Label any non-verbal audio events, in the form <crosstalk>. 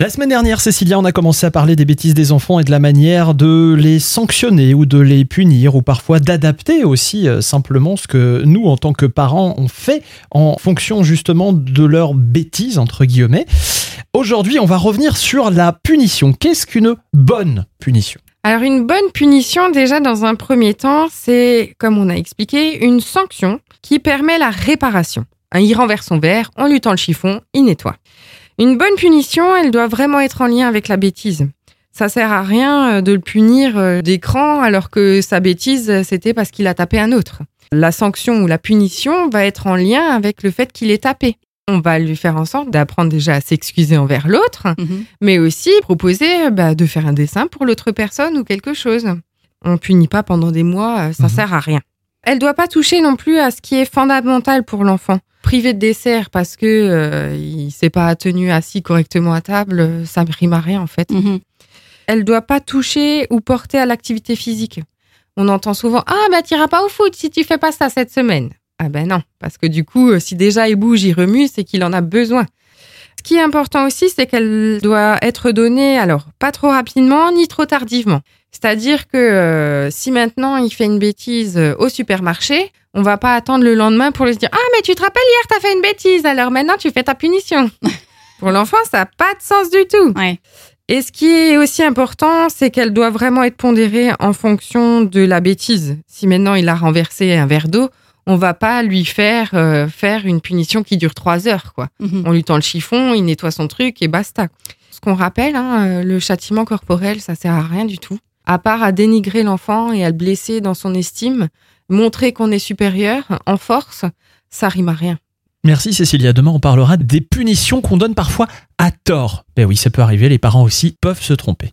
La semaine dernière, Cécilia, on a commencé à parler des bêtises des enfants et de la manière de les sanctionner ou de les punir ou parfois d'adapter aussi euh, simplement ce que nous, en tant que parents, on fait en fonction justement de leurs bêtises, entre guillemets. Aujourd'hui, on va revenir sur la punition. Qu'est-ce qu'une bonne punition? Alors une bonne punition, déjà dans un premier temps, c'est, comme on a expliqué, une sanction qui permet la réparation. Il renverse son verre, en lui tend le chiffon, il nettoie. Une bonne punition, elle doit vraiment être en lien avec la bêtise. Ça sert à rien euh, de le punir euh, d'écran alors que sa bêtise, c'était parce qu'il a tapé un autre. La sanction ou la punition va être en lien avec le fait qu'il est tapé. On va lui faire en sorte d'apprendre déjà à s'excuser envers l'autre, Mhm. mais aussi proposer bah, de faire un dessin pour l'autre personne ou quelque chose. On punit pas pendant des mois, euh, ça Mhm. sert à rien. Elle doit pas toucher non plus à ce qui est fondamental pour l'enfant. Privé de dessert parce que euh, il s'est pas tenu assis correctement à table, ça ne rime à rien en fait. Mhm. Elle doit pas toucher ou porter à l'activité physique. On entend souvent ah bah t'iras pas au foot si tu fais pas ça cette semaine. Ah ben non, parce que du coup si déjà il bouge, il remue, c'est qu'il en a besoin. Ce qui est important aussi, c'est qu'elle doit être donnée, alors pas trop rapidement ni trop tardivement. C'est-à-dire que euh, si maintenant il fait une bêtise euh, au supermarché, on va pas attendre le lendemain pour lui dire ah mais tu te rappelles hier t'as fait une bêtise, alors maintenant tu fais ta punition. <laughs> pour l'enfant ça n'a pas de sens du tout. Ouais. Et ce qui est aussi important, c'est qu'elle doit vraiment être pondérée en fonction de la bêtise. Si maintenant il a renversé un verre d'eau, on va pas lui faire euh, faire une punition qui dure trois heures, quoi. Mhm. On lui tend le chiffon, il nettoie son truc et basta. Ce qu'on rappelle, hein, euh, le châtiment corporel, ça sert à rien du tout, à part à dénigrer l'enfant et à le blesser dans son estime, montrer qu'on est supérieur en force, ça rime à rien. Merci Cécilia. Demain, on parlera des punitions qu'on donne parfois à tort. Ben oui, ça peut arriver, les parents aussi peuvent se tromper.